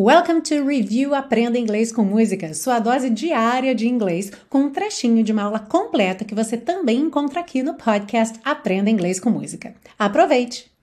Welcome to Review Aprenda Inglês com Música, sua dose diária de inglês, com um trechinho de uma aula completa que você também encontra aqui no podcast Aprenda Inglês com Música. Aproveite!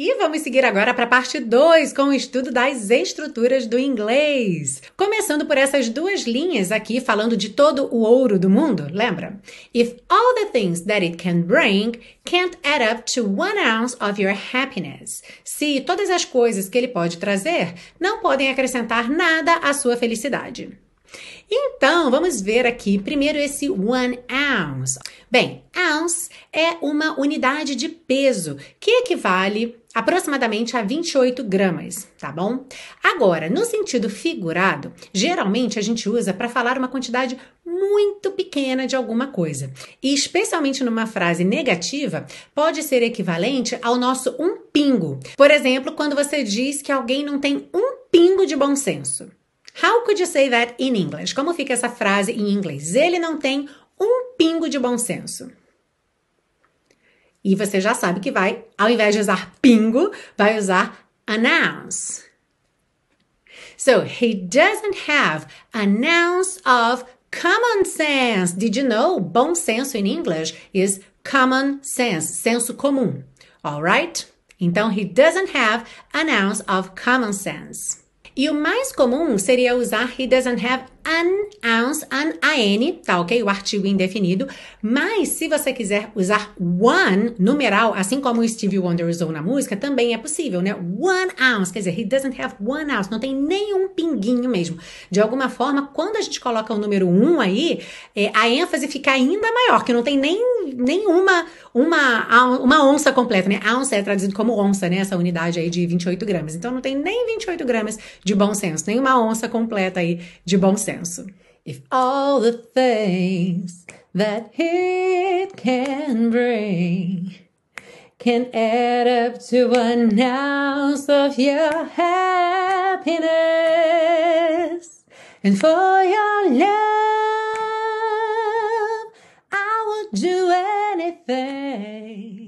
E vamos seguir agora para a parte 2 com o estudo das estruturas do inglês. Começando por essas duas linhas aqui, falando de todo o ouro do mundo, lembra? If all the things that it can bring can't add up to one ounce of your happiness. Se todas as coisas que ele pode trazer não podem acrescentar nada à sua felicidade. Então, vamos ver aqui primeiro esse one ounce. Bem, ounce é uma unidade de peso que equivale aproximadamente a 28 gramas, tá bom? Agora, no sentido figurado, geralmente a gente usa para falar uma quantidade muito pequena de alguma coisa. E especialmente numa frase negativa, pode ser equivalente ao nosso um pingo. Por exemplo, quando você diz que alguém não tem um pingo de bom senso. How could you say that in English? Como fica essa frase em inglês? Ele não tem um pingo de bom senso. E você já sabe que vai, ao invés de usar pingo, vai usar announce. So, he doesn't have an ounce of common sense. Did you know? Bom senso in English is common sense, senso comum. All right? Então, he doesn't have an ounce of common sense. E o mais comum seria usar he doesn't have an ounce, an, an, tá ok? O artigo indefinido. Mas se você quiser usar one, numeral, assim como o Stevie Wonder usou na música, também é possível, né? One ounce, quer dizer, he doesn't have one ounce, não tem nenhum pinguinho mesmo. De alguma forma, quando a gente coloca o número um aí, é, a ênfase fica ainda maior, que não tem nem nenhuma uma, uma onça completa, né? Ounce é traduzido como onça, né? Essa unidade aí de 28 gramas. Então não tem nem 28 gramas de bom senso, nem uma onça completa aí de bom senso If all the things that it can bring can add up to an ounce of your happiness and for your love, I will do anything.